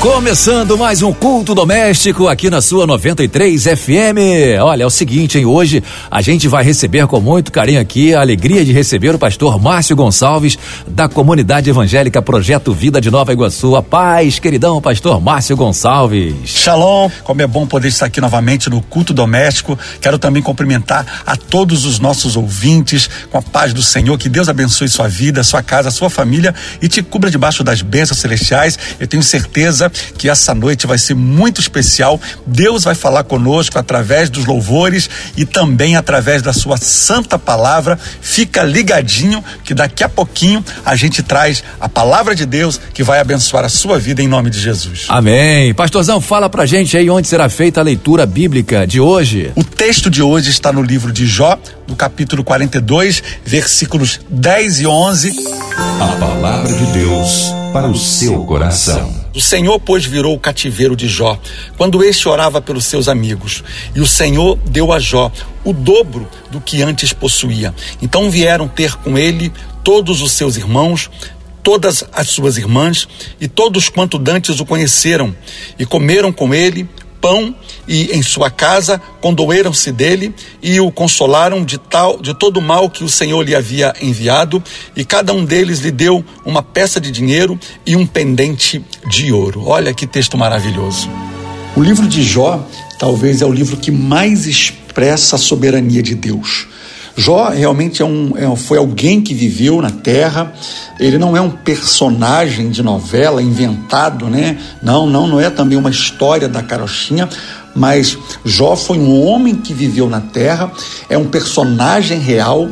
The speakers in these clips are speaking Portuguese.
Começando mais um culto doméstico aqui na sua 93 FM. Olha, é o seguinte, hein? Hoje a gente vai receber com muito carinho aqui a alegria de receber o pastor Márcio Gonçalves, da comunidade evangélica Projeto Vida de Nova Iguaçu. A paz, queridão, pastor Márcio Gonçalves. Shalom, como é bom poder estar aqui novamente no culto doméstico. Quero também cumprimentar a todos os nossos ouvintes com a paz do Senhor. Que Deus abençoe sua vida, sua casa, sua família e te cubra debaixo das bênçãos celestiais. Eu tenho certeza que essa noite vai ser muito especial. Deus vai falar conosco através dos louvores e também através da sua santa palavra. Fica ligadinho que daqui a pouquinho a gente traz a palavra de Deus que vai abençoar a sua vida em nome de Jesus. Amém. Pastorzão, fala pra gente aí onde será feita a leitura bíblica de hoje. O texto de hoje está no livro de Jó, no capítulo 42, versículos 10 e 11. A palavra de Deus para o seu coração. O Senhor, pois, virou o cativeiro de Jó, quando este orava pelos seus amigos. E o Senhor deu a Jó o dobro do que antes possuía. Então vieram ter com ele todos os seus irmãos, todas as suas irmãs e todos quanto dantes o conheceram, e comeram com ele pão e em sua casa condoeram-se dele e o consolaram de tal de todo o mal que o Senhor lhe havia enviado e cada um deles lhe deu uma peça de dinheiro e um pendente de ouro. Olha que texto maravilhoso. O livro de Jó talvez é o livro que mais expressa a soberania de Deus. Jó realmente é um, é, foi alguém que viveu na terra, ele não é um personagem de novela inventado, né? Não, não, não é também uma história da carochinha, mas Jó foi um homem que viveu na terra, é um personagem real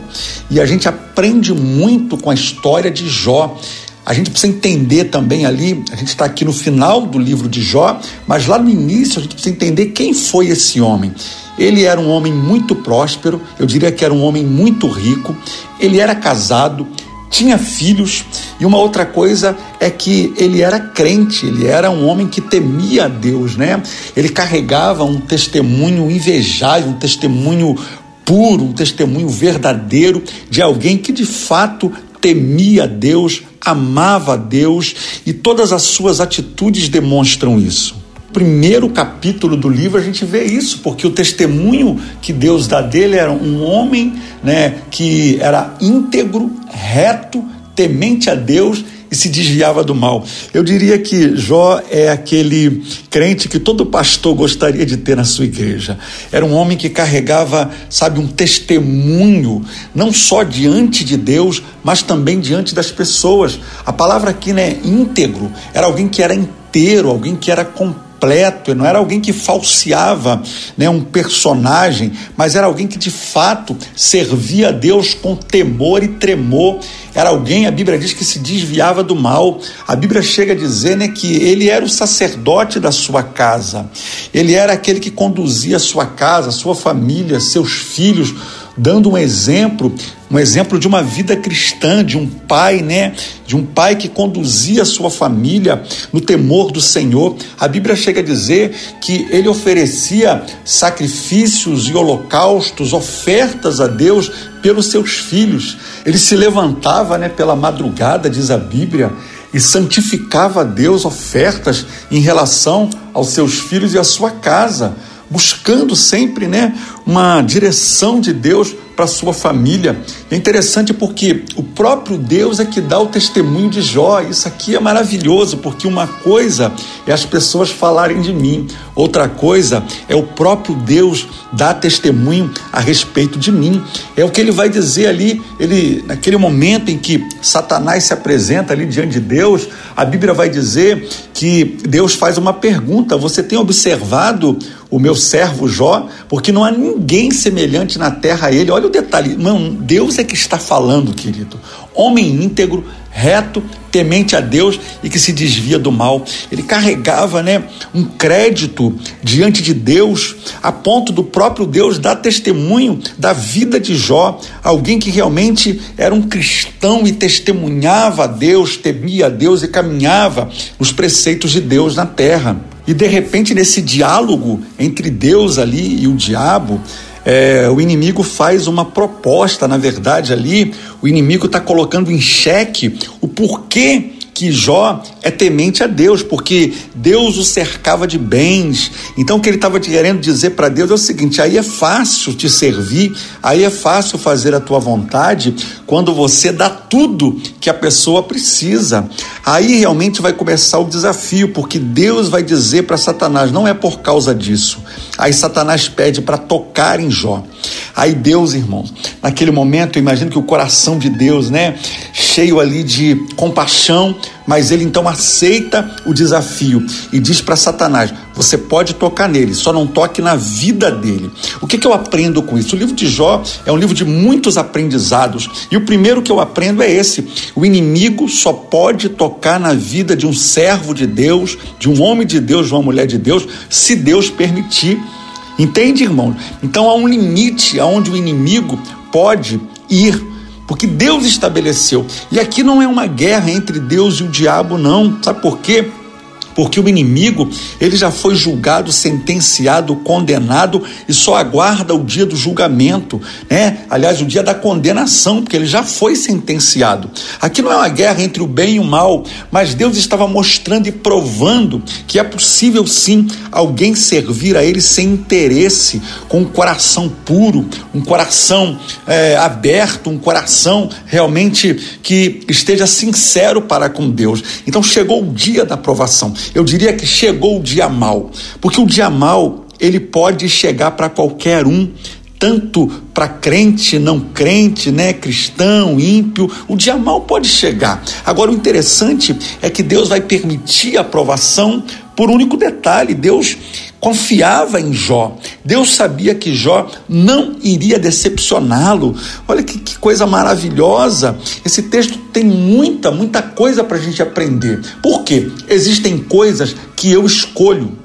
e a gente aprende muito com a história de Jó. A gente precisa entender também ali, a gente está aqui no final do livro de Jó, mas lá no início a gente precisa entender quem foi esse homem. Ele era um homem muito próspero, eu diria que era um homem muito rico, ele era casado, tinha filhos, e uma outra coisa é que ele era crente, ele era um homem que temia a Deus, né? Ele carregava um testemunho invejável, um testemunho puro, um testemunho verdadeiro de alguém que de fato temia Deus, amava Deus e todas as suas atitudes demonstram isso. Primeiro capítulo do livro a gente vê isso, porque o testemunho que Deus dá dele era um homem né, que era íntegro, reto, temente a Deus e se desviava do mal. Eu diria que Jó é aquele crente que todo pastor gostaria de ter na sua igreja. Era um homem que carregava, sabe, um testemunho, não só diante de Deus, mas também diante das pessoas. A palavra aqui, né, íntegro, era alguém que era inteiro, alguém que era completo completo, não era alguém que falseava né, um personagem, mas era alguém que de fato servia a Deus com temor e tremor. Era alguém, a Bíblia diz que se desviava do mal. A Bíblia chega a dizer né, que ele era o sacerdote da sua casa, ele era aquele que conduzia a sua casa, a sua família, seus filhos dando um exemplo, um exemplo de uma vida cristã, de um pai, né? De um pai que conduzia a sua família no temor do Senhor. A Bíblia chega a dizer que ele oferecia sacrifícios e holocaustos, ofertas a Deus pelos seus filhos. Ele se levantava, né, pela madrugada, diz a Bíblia, e santificava a Deus ofertas em relação aos seus filhos e à sua casa buscando sempre né, uma direção de Deus para sua família. É interessante porque o próprio Deus é que dá o testemunho de Jó. Isso aqui é maravilhoso, porque uma coisa é as pessoas falarem de mim, outra coisa é o próprio Deus dar testemunho a respeito de mim. É o que ele vai dizer ali, ele naquele momento em que Satanás se apresenta ali diante de Deus, a Bíblia vai dizer que Deus faz uma pergunta: Você tem observado o meu servo Jó? Porque não há ninguém semelhante na terra a ele. Olha o detalhe, não, Deus é que está falando, querido. Homem íntegro, reto, temente a Deus e que se desvia do mal. Ele carregava, né, um crédito diante de Deus, a ponto do próprio Deus dar testemunho da vida de Jó, alguém que realmente era um cristão e testemunhava a Deus, temia a Deus e caminhava nos preceitos de Deus na terra. E de repente, nesse diálogo entre Deus ali e o diabo, é, o inimigo faz uma proposta, na verdade, ali, o inimigo está colocando em xeque o porquê que Jó é temente a Deus, porque Deus o cercava de bens. Então, o que ele estava querendo dizer para Deus é o seguinte: aí é fácil te servir, aí é fácil fazer a tua vontade quando você dá tudo que a pessoa precisa. Aí realmente vai começar o desafio, porque Deus vai dizer para Satanás: não é por causa disso. Aí Satanás pede para tocar em Jó. Aí Deus, irmãos, naquele momento, eu imagino que o coração de Deus, né, cheio ali de compaixão, mas ele então aceita o desafio e diz para Satanás: você pode tocar nele, só não toque na vida dele. O que, que eu aprendo com isso? O livro de Jó é um livro de muitos aprendizados e o primeiro que eu aprendo é esse: o inimigo só pode tocar na vida de um servo de Deus, de um homem de Deus, de uma mulher de Deus, se Deus permitir. Entende, irmão? Então há um limite aonde o inimigo pode ir, porque Deus estabeleceu. E aqui não é uma guerra entre Deus e o diabo, não. Sabe por quê? Porque o inimigo ele já foi julgado, sentenciado, condenado e só aguarda o dia do julgamento, né? Aliás, o dia da condenação, porque ele já foi sentenciado. Aqui não é uma guerra entre o bem e o mal, mas Deus estava mostrando e provando que é possível sim alguém servir a Ele sem interesse, com um coração puro, um coração é, aberto, um coração realmente que esteja sincero para com Deus. Então chegou o dia da aprovação eu diria que chegou o dia mal, porque o dia mal ele pode chegar para qualquer um, tanto para crente, não crente, né, cristão, ímpio, o dia mal pode chegar. Agora o interessante é que Deus vai permitir a aprovação por um único detalhe, Deus confiava em Jó. Deus sabia que Jó não iria decepcioná-lo. Olha que, que, coisa maravilhosa. Esse texto tem muita, muita coisa para a gente aprender. Por quê? Existem coisas que eu escolho.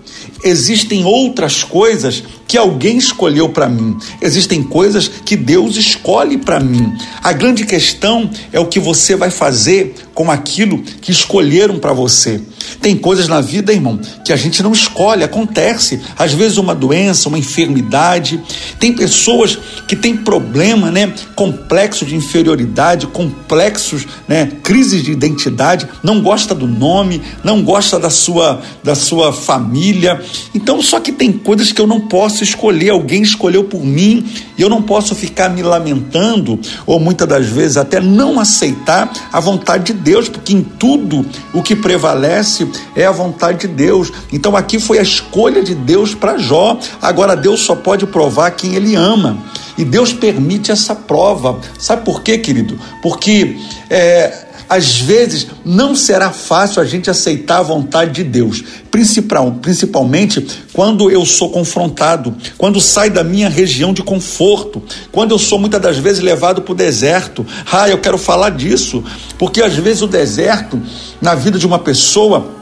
Existem outras coisas que alguém escolheu para mim. Existem coisas que Deus escolhe para mim. A grande questão é o que você vai fazer com aquilo que escolheram para você. Tem coisas na vida, irmão, que a gente não escolhe, acontece. Às vezes uma doença, uma enfermidade. Tem pessoas que têm problema, né? Complexo de inferioridade, complexos, né? Crises de identidade, não gosta do nome, não gosta da sua da sua família. Então, só que tem coisas que eu não posso escolher, alguém escolheu por mim, e eu não posso ficar me lamentando ou muitas das vezes até não aceitar a vontade de Deus, porque em tudo o que prevalece é a vontade de Deus. Então aqui foi a escolha de Deus para Jó. Agora Deus só pode provar quem ele ama. E Deus permite essa prova. Sabe por quê, querido? Porque é, às vezes não será fácil a gente aceitar a vontade de Deus, principalmente quando eu sou confrontado, quando sai da minha região de conforto, quando eu sou muitas das vezes levado para o deserto. Ah, eu quero falar disso, porque às vezes o deserto na vida de uma pessoa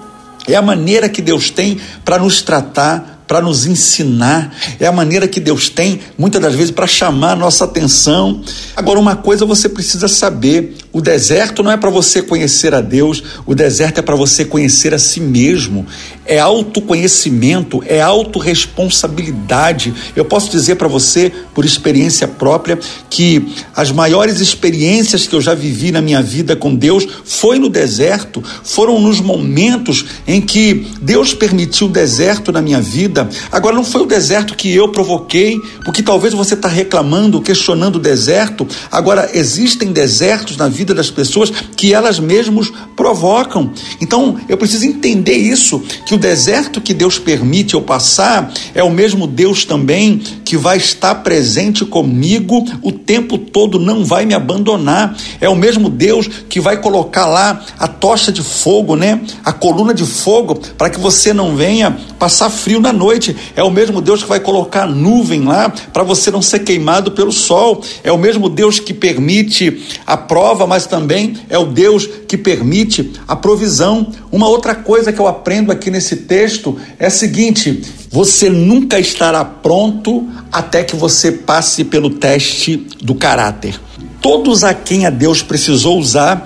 é a maneira que Deus tem para nos tratar, para nos ensinar, é a maneira que Deus tem, muitas das vezes, para chamar a nossa atenção. Agora, uma coisa você precisa saber: o deserto não é para você conhecer a Deus, o deserto é para você conhecer a si mesmo. É autoconhecimento, é autorresponsabilidade. Eu posso dizer para você, por experiência própria, que as maiores experiências que eu já vivi na minha vida com Deus foi no deserto, foram nos momentos em que Deus permitiu o deserto na minha vida. Agora, não foi o deserto que eu provoquei, porque talvez você está reclamando, questionando o deserto. Agora, existem desertos na vida das pessoas que elas mesmas provocam. Então, eu preciso entender isso: que o deserto que Deus permite eu passar é o mesmo Deus também que vai estar presente comigo o tempo todo, não vai me abandonar. É o mesmo Deus que vai colocar lá a tocha de fogo, né? A coluna de fogo, para que você não venha passar frio na noite. É o mesmo Deus que vai colocar nuvem lá para você não ser queimado pelo sol. É o mesmo Deus que permite a prova, mas também é o Deus que permite a provisão. Uma outra coisa que eu aprendo aqui nesse texto é a seguinte: você nunca estará pronto até que você passe pelo teste do caráter. Todos a quem a Deus precisou usar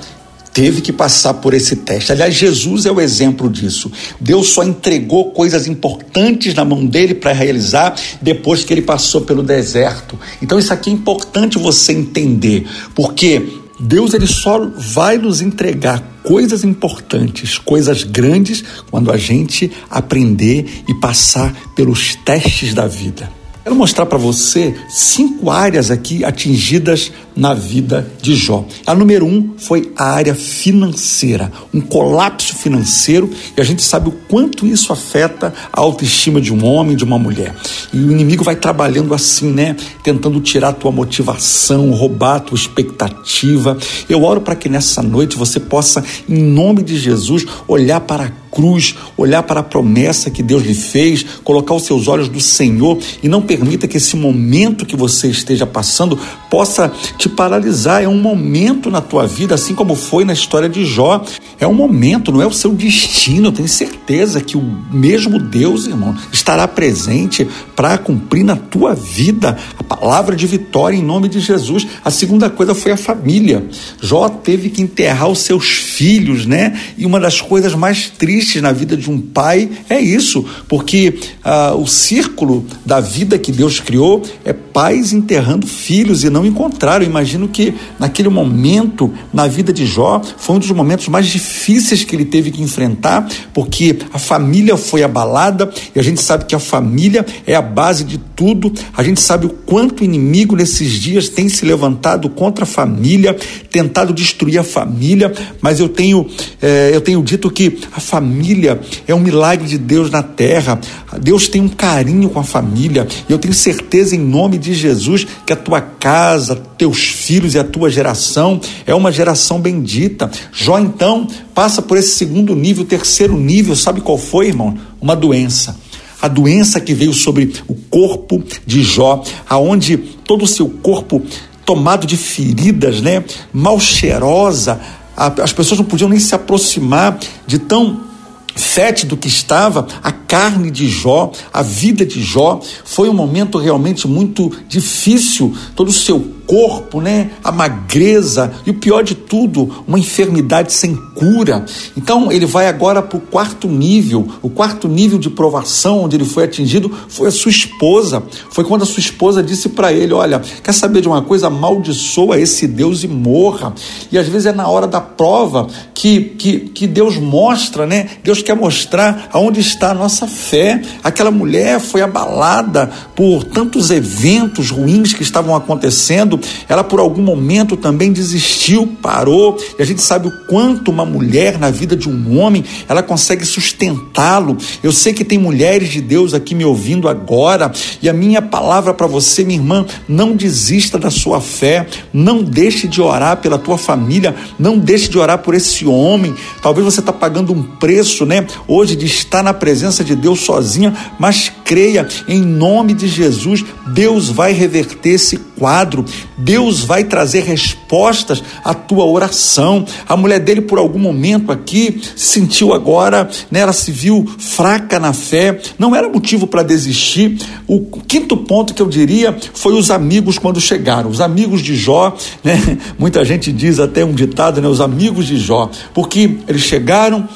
teve que passar por esse teste. Aliás, Jesus é o exemplo disso. Deus só entregou coisas importantes na mão dele para realizar depois que ele passou pelo deserto. Então, isso aqui é importante você entender, porque Deus ele só vai nos entregar coisas importantes, coisas grandes, quando a gente aprender e passar pelos testes da vida. Quero mostrar para você cinco áreas aqui atingidas na vida de Jó. A número um foi a área financeira, um colapso financeiro, e a gente sabe o quanto isso afeta a autoestima de um homem, de uma mulher. E o inimigo vai trabalhando assim, né? Tentando tirar a tua motivação, roubar a tua expectativa. Eu oro para que nessa noite você possa, em nome de Jesus, olhar para a cruz, olhar para a promessa que Deus lhe fez, colocar os seus olhos do Senhor e não permita que esse momento que você esteja passando possa te paralisar. É um momento na tua vida, assim como foi na história de Jó. É um momento, não é o seu destino. Eu tenho certeza que o mesmo Deus, irmão, estará presente para cumprir na tua vida a palavra de vitória em nome de Jesus. A segunda coisa foi a família. Jó teve que enterrar os seus filhos, né? E uma das coisas mais tristes na vida de um pai é isso, porque ah, o círculo da vida que Deus criou é pais enterrando filhos e não encontraram. imagino que naquele momento na vida de Jó foi um dos momentos mais difíceis que ele teve que enfrentar, porque a família foi abalada e a gente sabe que a família é a base de tudo. A gente sabe o quanto o inimigo nesses dias tem se levantado contra a família, tentado destruir a família, mas eu tenho, eh, eu tenho dito que a família é um milagre de Deus na terra. Deus tem um carinho com a família. E eu tenho certeza, em nome de Jesus, que a tua casa, teus filhos e a tua geração é uma geração bendita. Jó, então, passa por esse segundo nível, terceiro nível. Sabe qual foi, irmão? Uma doença a doença que veio sobre o corpo de Jó, aonde todo o seu corpo tomado de feridas, né, mal cheirosa, as pessoas não podiam nem se aproximar de tão fétido que estava, a carne de Jó, a vida de Jó, foi um momento realmente muito difícil, todo o seu corpo, né? A magreza e o pior de tudo, uma enfermidade sem cura. Então ele vai agora para o quarto nível. O quarto nível de provação onde ele foi atingido foi a sua esposa. Foi quando a sua esposa disse para ele: Olha, quer saber de uma coisa? Amaldiçoa esse Deus e morra. E às vezes é na hora da prova que, que, que Deus mostra, né? Deus quer mostrar aonde está a nossa fé. Aquela mulher foi abalada por tantos eventos ruins que estavam acontecendo ela por algum momento também desistiu, parou, e a gente sabe o quanto uma mulher na vida de um homem, ela consegue sustentá-lo. Eu sei que tem mulheres de Deus aqui me ouvindo agora, e a minha palavra para você, minha irmã, não desista da sua fé, não deixe de orar pela tua família, não deixe de orar por esse homem. Talvez você está pagando um preço, né, hoje de estar na presença de Deus sozinha, mas creia em nome de Jesus, Deus vai reverter esse quadro. Deus vai trazer respostas à tua oração. A mulher dele, por algum momento aqui, se sentiu agora, né, ela se viu fraca na fé, não era motivo para desistir. O quinto ponto que eu diria foi os amigos quando chegaram. Os amigos de Jó, né, muita gente diz até um ditado, né, os amigos de Jó, porque eles chegaram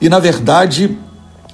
e, na verdade,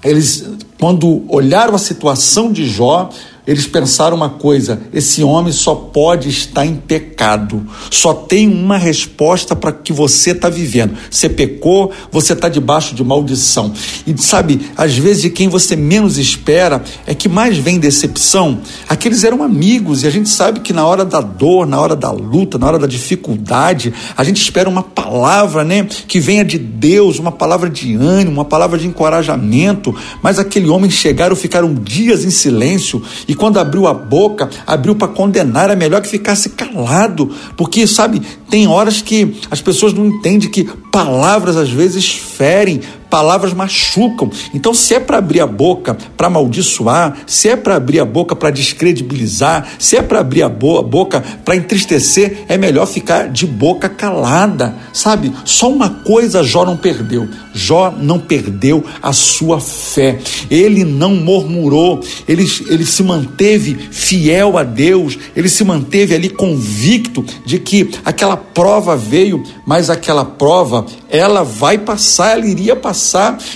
eles, quando olharam a situação de Jó, eles pensaram uma coisa: esse homem só pode estar em pecado. Só tem uma resposta para que você está vivendo. Você pecou, você está debaixo de maldição. E sabe, às vezes de quem você menos espera é que mais vem decepção. Aqueles eram amigos e a gente sabe que na hora da dor, na hora da luta, na hora da dificuldade, a gente espera uma palavra, né, que venha de Deus, uma palavra de ânimo, uma palavra de encorajamento. Mas aquele homem chegaram, ficaram dias em silêncio e quando abriu a boca, abriu para condenar, é melhor que ficasse calado, porque, sabe, tem horas que as pessoas não entendem que palavras às vezes ferem, palavras machucam. Então, se é para abrir a boca para amaldiçoar, se é para abrir a boca para descredibilizar, se é para abrir a boca para entristecer, é melhor ficar de boca calada, sabe? Só uma coisa Jó não perdeu: Jó não perdeu a sua fé. Ele não murmurou, ele, ele se manteve fiel a Deus, ele se manteve ali convicto de que aquela prova veio, mas aquela prova ela vai passar, ela iria passar.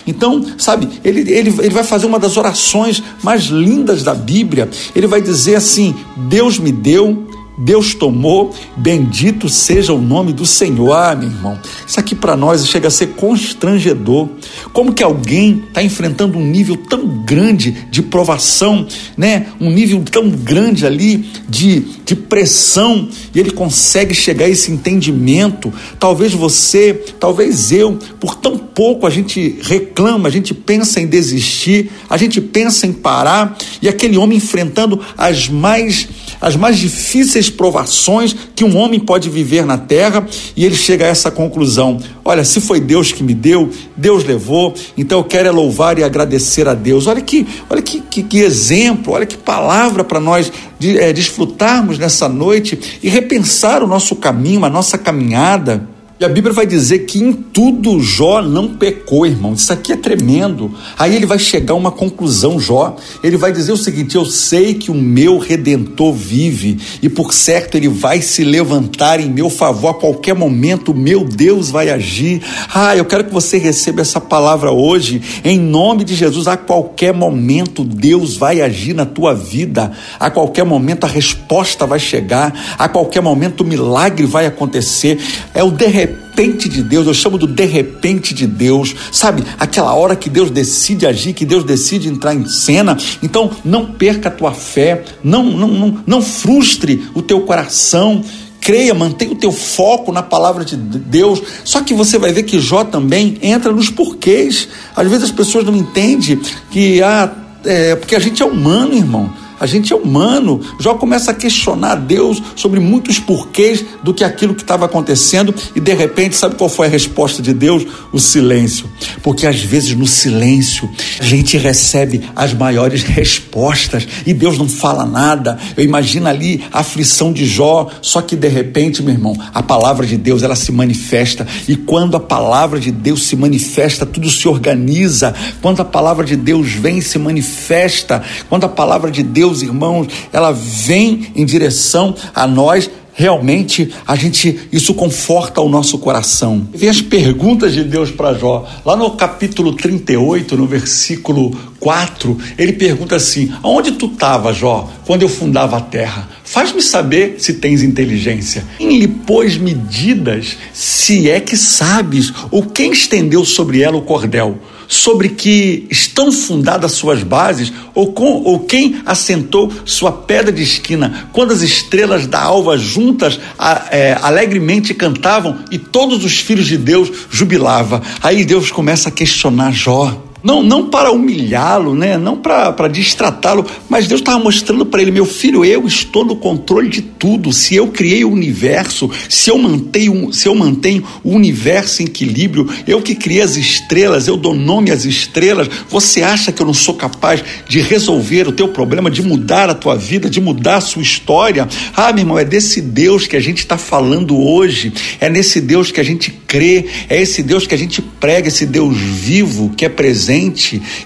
Então, sabe, ele, ele, ele vai fazer uma das orações mais lindas da Bíblia. Ele vai dizer assim: Deus me deu, Deus tomou, bendito seja o nome do Senhor. Ah, meu irmão, isso aqui para nós chega a ser constrangedor. Como que alguém está enfrentando um nível tão grande de provação, né? Um nível tão grande ali de, de pressão e ele consegue chegar a esse entendimento. Talvez você, talvez eu, por tão pouco a gente reclama, a gente pensa em desistir, a gente pensa em parar e aquele homem enfrentando as mais as mais difíceis provações que um homem pode viver na terra, e ele chega a essa conclusão: olha, se foi Deus que me deu, Deus levou, então eu quero é louvar e agradecer a Deus. Olha que, olha que, que, que exemplo, olha que palavra para nós de, é, desfrutarmos nessa noite e repensar o nosso caminho, a nossa caminhada. E a Bíblia vai dizer que em tudo Jó não pecou, irmão. Isso aqui é tremendo. Aí ele vai chegar a uma conclusão, Jó. Ele vai dizer o seguinte: Eu sei que o meu redentor vive, e por certo ele vai se levantar em meu favor a qualquer momento. Meu Deus vai agir. Ah, eu quero que você receba essa palavra hoje, em nome de Jesus. A qualquer momento Deus vai agir na tua vida. A qualquer momento a resposta vai chegar. A qualquer momento o milagre vai acontecer. É o de repente de Deus, eu chamo do de repente de Deus, sabe? Aquela hora que Deus decide agir, que Deus decide entrar em cena. Então, não perca a tua fé, não, não, não, não frustre o teu coração creia, mantenha o teu foco na palavra de Deus. Só que você vai ver que Jó também entra nos porquês. Às vezes as pessoas não entendem que ah, é, porque a gente é humano, irmão. A gente é humano. Jó começa a questionar Deus sobre muitos porquês do que aquilo que estava acontecendo e de repente, sabe qual foi a resposta de Deus? O silêncio. Porque às vezes no silêncio a gente recebe as maiores respostas e Deus não fala nada. Eu imagino ali a aflição de Jó, só que de repente, meu irmão, a palavra de Deus ela se manifesta e quando a palavra de Deus se manifesta, tudo se organiza. Quando a palavra de Deus vem se manifesta, quando a palavra de Deus Deus, irmãos, ela vem em direção a nós realmente a gente isso conforta o nosso coração. Vem as perguntas de Deus para Jó. Lá no capítulo 38, no versículo 4, ele pergunta assim: Aonde tu estava, Jó, quando eu fundava a terra? Faz-me saber se tens inteligência. Quem lhe pôs medidas, se é que sabes, ou quem estendeu sobre ela o cordel? Sobre que estão fundadas suas bases, ou, com, ou quem assentou sua pedra de esquina, quando as estrelas da alva juntas a, é, alegremente cantavam e todos os filhos de Deus jubilavam. Aí Deus começa a questionar Jó. Não, não para humilhá-lo, né? não para distratá-lo, mas Deus estava mostrando para ele: meu filho, eu estou no controle de tudo. Se eu criei o universo, se eu mantenho, se eu mantenho o universo em equilíbrio, eu que criei as estrelas, eu dou nome às estrelas. Você acha que eu não sou capaz de resolver o teu problema, de mudar a tua vida, de mudar a sua história? Ah, meu irmão, é desse Deus que a gente está falando hoje, é nesse Deus que a gente crê, é esse Deus que a gente prega, esse Deus vivo que é presente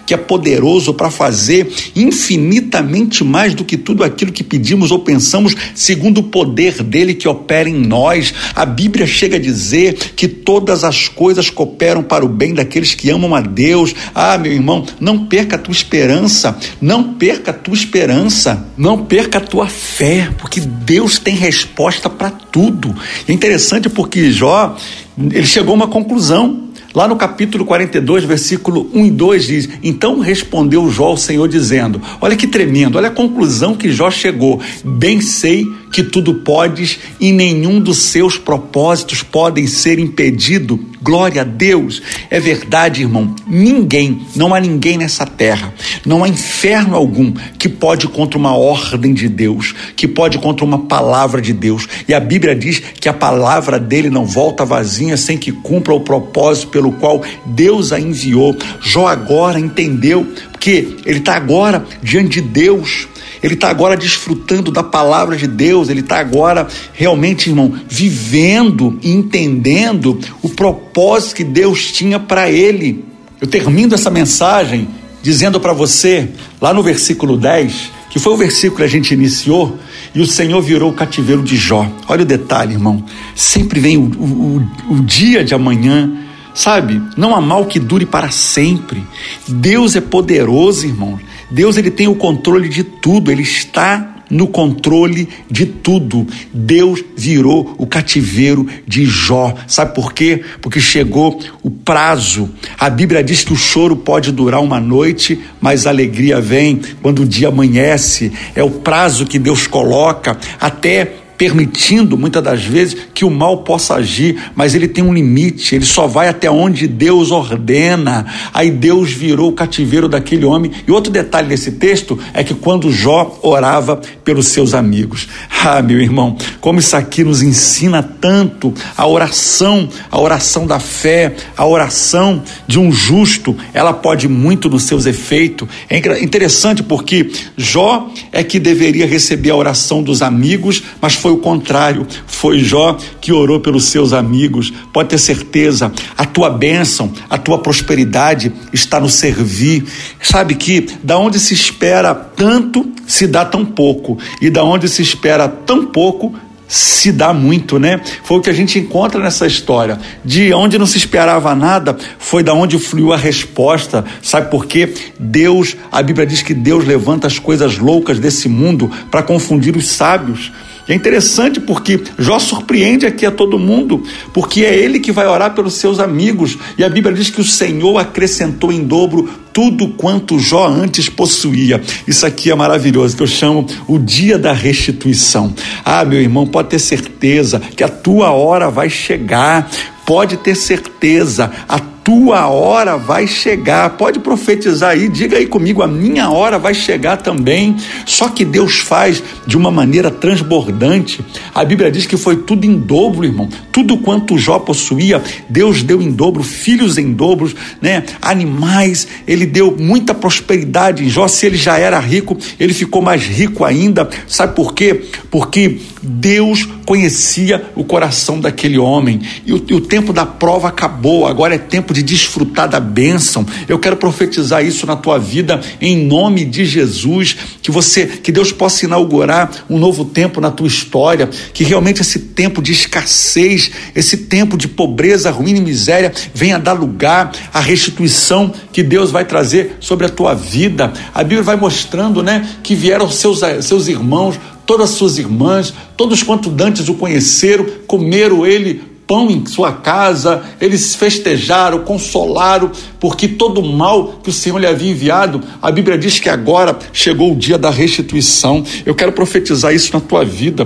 que é poderoso para fazer infinitamente mais do que tudo aquilo que pedimos ou pensamos, segundo o poder dele que opera em nós. A Bíblia chega a dizer que todas as coisas cooperam para o bem daqueles que amam a Deus. Ah, meu irmão, não perca a tua esperança, não perca a tua esperança, não perca a tua fé, porque Deus tem resposta para tudo. É interessante porque Jó, ele chegou a uma conclusão. Lá no capítulo 42, versículo 1 e 2 diz: Então respondeu Jó ao Senhor, dizendo: Olha que tremendo, olha a conclusão que Jó chegou. Bem sei que tudo podes e nenhum dos seus propósitos podem ser impedido Glória a Deus. É verdade, irmão. Ninguém, não há ninguém nessa terra, não há inferno algum que pode contra uma ordem de Deus, que pode contra uma palavra de Deus. E a Bíblia diz que a palavra dele não volta vazia sem que cumpra o propósito pelo qual Deus a enviou. Jó agora entendeu que ele está agora diante de Deus ele está agora desfrutando da palavra de Deus, ele está agora realmente, irmão, vivendo e entendendo o propósito que Deus tinha para ele. Eu termino essa mensagem dizendo para você, lá no versículo 10, que foi o versículo que a gente iniciou, e o Senhor virou o cativeiro de Jó. Olha o detalhe, irmão. Sempre vem o, o, o dia de amanhã, sabe? Não há mal que dure para sempre. Deus é poderoso, irmão. Deus ele tem o controle de tudo, ele está no controle de tudo. Deus virou o cativeiro de Jó. Sabe por quê? Porque chegou o prazo. A Bíblia diz que o choro pode durar uma noite, mas a alegria vem quando o dia amanhece. É o prazo que Deus coloca até permitindo muitas das vezes que o mal possa agir, mas ele tem um limite, ele só vai até onde Deus ordena. Aí Deus virou o cativeiro daquele homem. E outro detalhe desse texto é que quando Jó orava pelos seus amigos. Ah, meu irmão, como isso aqui nos ensina tanto a oração, a oração da fé, a oração de um justo, ela pode muito nos seus efeitos. É interessante porque Jó é que deveria receber a oração dos amigos, mas foi foi o contrário. Foi Jó que orou pelos seus amigos. Pode ter certeza, a tua bênção, a tua prosperidade está no servir. Sabe que da onde se espera tanto, se dá tão pouco. E da onde se espera tão pouco, se dá muito, né? Foi o que a gente encontra nessa história. De onde não se esperava nada, foi da onde fluiu a resposta. Sabe por quê? Deus, a Bíblia diz que Deus levanta as coisas loucas desse mundo para confundir os sábios. É interessante porque Jó surpreende aqui a todo mundo, porque é ele que vai orar pelos seus amigos. E a Bíblia diz que o Senhor acrescentou em dobro tudo quanto Jó antes possuía. Isso aqui é maravilhoso, que eu chamo o dia da restituição. Ah, meu irmão, pode ter certeza que a tua hora vai chegar. Pode ter certeza, a tua hora vai chegar. Pode profetizar aí, diga aí comigo, a minha hora vai chegar também. Só que Deus faz de uma maneira transbordante. A Bíblia diz que foi tudo em dobro, irmão. Tudo quanto Jó possuía, Deus deu em dobro, filhos em dobro, né? Animais, ele deu muita prosperidade em Jó. Se ele já era rico, ele ficou mais rico ainda. Sabe por quê? Porque Deus conhecia o coração daquele homem. E o, e o tempo da prova acabou, agora é tempo de desfrutar da bênção. Eu quero profetizar isso na tua vida em nome de Jesus, que você, que Deus possa inaugurar um novo tempo na tua história, que realmente esse tempo de escassez, esse tempo de pobreza, ruína e miséria venha dar lugar à restituição que Deus vai trazer sobre a tua vida. A Bíblia vai mostrando, né, que vieram seus seus irmãos todas as suas irmãs, todos quanto dantes o conheceram, comeram ele pão em sua casa, eles festejaram, consolaram, porque todo o mal que o Senhor lhe havia enviado, a Bíblia diz que agora chegou o dia da restituição. Eu quero profetizar isso na tua vida.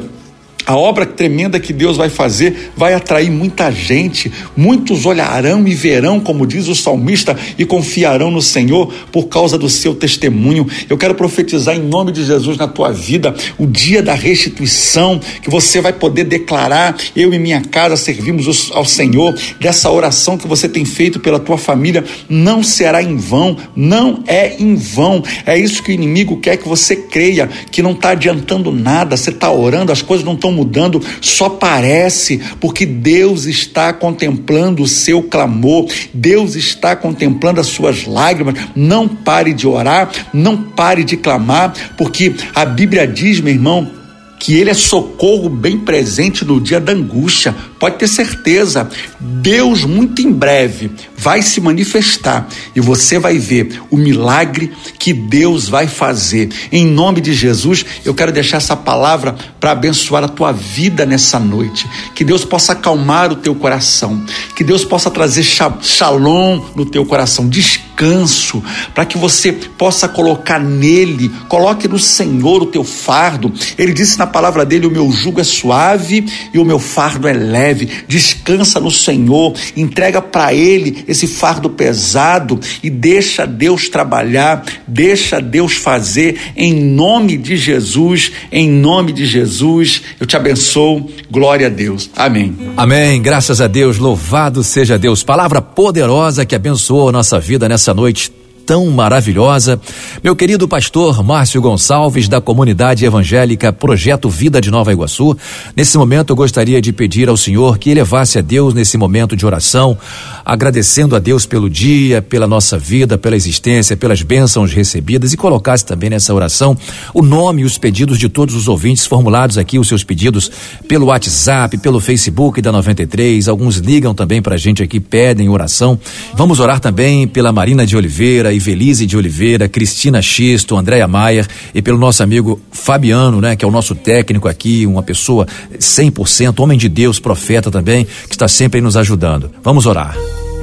A obra tremenda que Deus vai fazer vai atrair muita gente. Muitos olharão e verão, como diz o salmista, e confiarão no Senhor por causa do seu testemunho. Eu quero profetizar em nome de Jesus na tua vida o dia da restituição, que você vai poder declarar: eu e minha casa servimos ao Senhor. Dessa oração que você tem feito pela tua família não será em vão, não é em vão. É isso que o inimigo quer que você creia, que não está adiantando nada, você está orando, as coisas não estão mudando, só parece, porque Deus está contemplando o seu clamor, Deus está contemplando as suas lágrimas. Não pare de orar, não pare de clamar, porque a Bíblia diz, meu irmão, que ele é socorro bem presente no dia da angústia. Pode ter certeza, Deus muito em breve vai se manifestar e você vai ver o milagre que Deus vai fazer. Em nome de Jesus, eu quero deixar essa palavra para abençoar a tua vida nessa noite. Que Deus possa acalmar o teu coração, que Deus possa trazer shalom no teu coração, descanso, para que você possa colocar nele, coloque no Senhor o teu fardo. Ele disse na palavra dele: o meu jugo é suave e o meu fardo é leve. Descansa no Senhor, entrega para ele esse fardo pesado e deixa Deus trabalhar, deixa Deus fazer em nome de Jesus, em nome de Jesus. Eu te abençoo. Glória a Deus. Amém. Amém. Graças a Deus. Louvado seja Deus. Palavra poderosa que abençoou a nossa vida nessa noite tão maravilhosa. Meu querido pastor Márcio Gonçalves, da comunidade evangélica Projeto Vida de Nova Iguaçu, nesse momento eu gostaria de pedir ao Senhor que elevasse a Deus nesse momento de oração, agradecendo a Deus pelo dia, pela nossa vida, pela existência, pelas bênçãos recebidas e colocasse também nessa oração o nome e os pedidos de todos os ouvintes formulados aqui, os seus pedidos pelo WhatsApp, pelo Facebook da 93. Alguns ligam também para a gente aqui, pedem oração. Vamos orar também pela Marina de Oliveira Ivelise de Oliveira, Cristina Xisto, Andréia Maier e pelo nosso amigo Fabiano, né, que é o nosso técnico aqui, uma pessoa 100%, homem de Deus, profeta também, que está sempre nos ajudando. Vamos orar.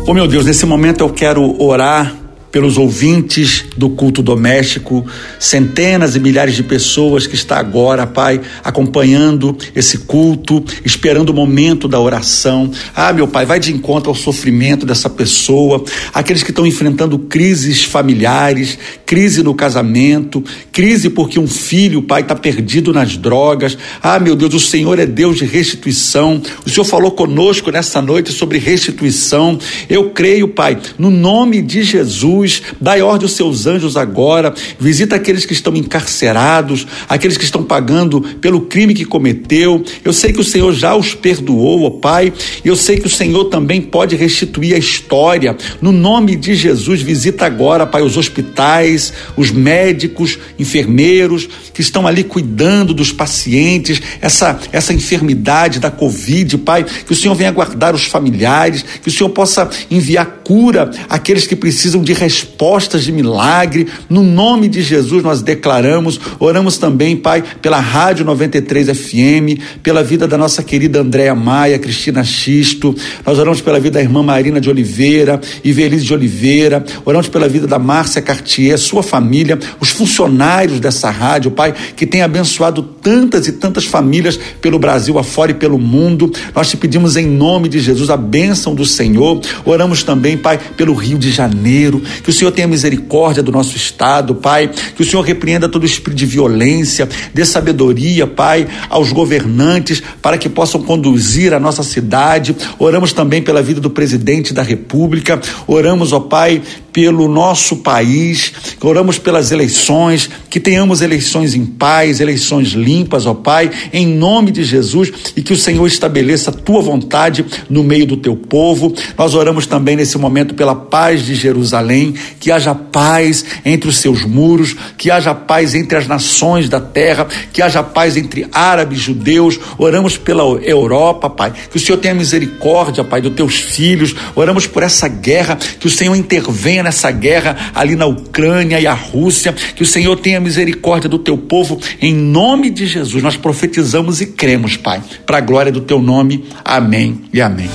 Oh meu Deus, nesse momento eu quero orar pelos ouvintes do culto doméstico, centenas e milhares de pessoas que está agora, Pai, acompanhando esse culto, esperando o momento da oração. Ah, meu Pai, vai de encontro ao sofrimento dessa pessoa, aqueles que estão enfrentando crises familiares, crise no casamento, crise porque um filho, Pai, está perdido nas drogas. Ah, meu Deus, o Senhor é Deus de restituição. O Senhor falou conosco nessa noite sobre restituição. Eu creio, Pai, no nome de Jesus dai ordem aos seus anjos agora, visita aqueles que estão encarcerados, aqueles que estão pagando pelo crime que cometeu. Eu sei que o Senhor já os perdoou, ó Pai, e eu sei que o Senhor também pode restituir a história. No nome de Jesus, visita agora, Pai, os hospitais, os médicos, enfermeiros que estão ali cuidando dos pacientes, essa, essa enfermidade da Covid, Pai, que o Senhor venha guardar os familiares, que o Senhor possa enviar cura àqueles que precisam de respostas de milagre. No nome de Jesus nós declaramos, oramos também, Pai, pela Rádio 93 FM, pela vida da nossa querida Andréa Maia, Cristina Xisto. Nós oramos pela vida da irmã Marina de Oliveira, Ivelise de Oliveira. Oramos pela vida da Márcia Cartier, sua família, os funcionários dessa rádio, Pai, que tem abençoado tantas e tantas famílias pelo Brasil afora e pelo mundo. Nós te pedimos em nome de Jesus a bênção do Senhor. Oramos também, Pai, pelo Rio de Janeiro, que o Senhor tenha misericórdia do nosso estado, Pai, que o Senhor repreenda todo espírito de violência, dê sabedoria, Pai, aos governantes para que possam conduzir a nossa cidade. Oramos também pela vida do presidente da República, oramos, ó Pai, pelo nosso país, oramos pelas eleições, que tenhamos eleições em paz, eleições limpas, ó Pai, em nome de Jesus e que o Senhor estabeleça a tua vontade no meio do teu povo. Nós oramos também nesse momento pela paz de Jerusalém, que haja paz entre os seus muros, que haja paz entre as nações da terra, que haja paz entre árabes, judeus. Oramos pela Europa, Pai, que o Senhor tenha misericórdia, Pai, dos teus filhos. Oramos por essa guerra, que o Senhor intervenha nessa guerra ali na Ucrânia e a Rússia, que o Senhor tenha misericórdia do teu povo, em nome de Jesus. Nós profetizamos e cremos, Pai, para a glória do teu nome. Amém e amém.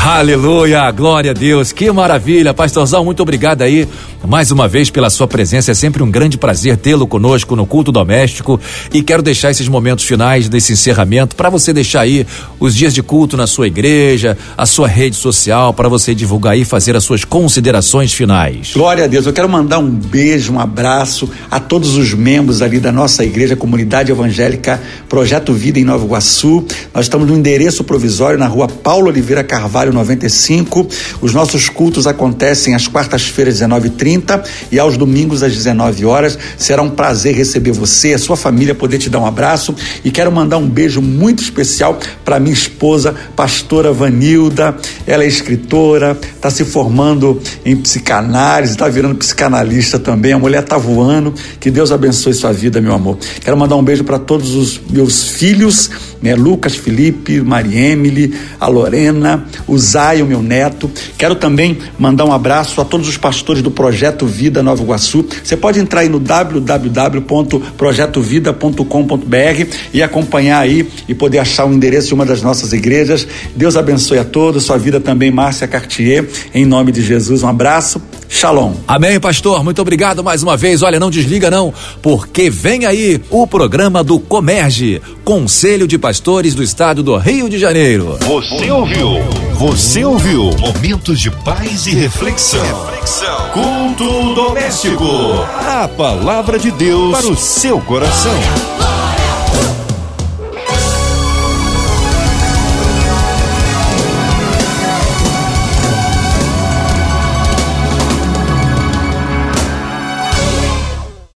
Aleluia, glória a Deus, que maravilha, pastorzão, muito obrigado aí mais uma vez pela sua presença. É sempre um grande prazer tê-lo conosco no culto doméstico e quero deixar esses momentos finais desse encerramento para você deixar aí os dias de culto na sua igreja, a sua rede social, para você divulgar e fazer as suas considerações finais. Glória a Deus, eu quero mandar um beijo, um abraço a todos os membros ali da nossa igreja, comunidade evangélica Projeto Vida em Nova Iguaçu. Nós estamos no endereço provisório na rua Paulo Oliveira Carvalho 95. Os nossos cultos acontecem às quartas-feiras, 19h30 e aos domingos às 19 horas. Será um prazer receber você, a sua família, poder te dar um abraço e quero mandar um beijo muito especial para minha esposa, pastora Vanilda. Ela é escritora, está se formando em psicanálise, está virando psicanalista também. A mulher está voando. Que Deus abençoe sua vida, meu amor. Quero mandar um beijo para todos os meus filhos, né? Lucas, Felipe, Maria Emily, a Lorena, o Zay, o meu neto. Quero também mandar um abraço a todos os pastores do Projeto Vida Nova Iguaçu. Você pode entrar aí no www.projetovida.com.br e acompanhar aí e poder achar o endereço de uma das nossas igrejas. Deus abençoe a todos, sua vida também, Márcia Cartier, em nome de Jesus. Um abraço Shalom. Amém, pastor. Muito obrigado mais uma vez. Olha, não desliga não, porque vem aí o programa do Comerge, Conselho de Pastores do Estado do Rio de Janeiro. Você ouviu? Você ouviu? Momentos de paz e reflexão. reflexão. Culto doméstico. A palavra de Deus para o seu coração.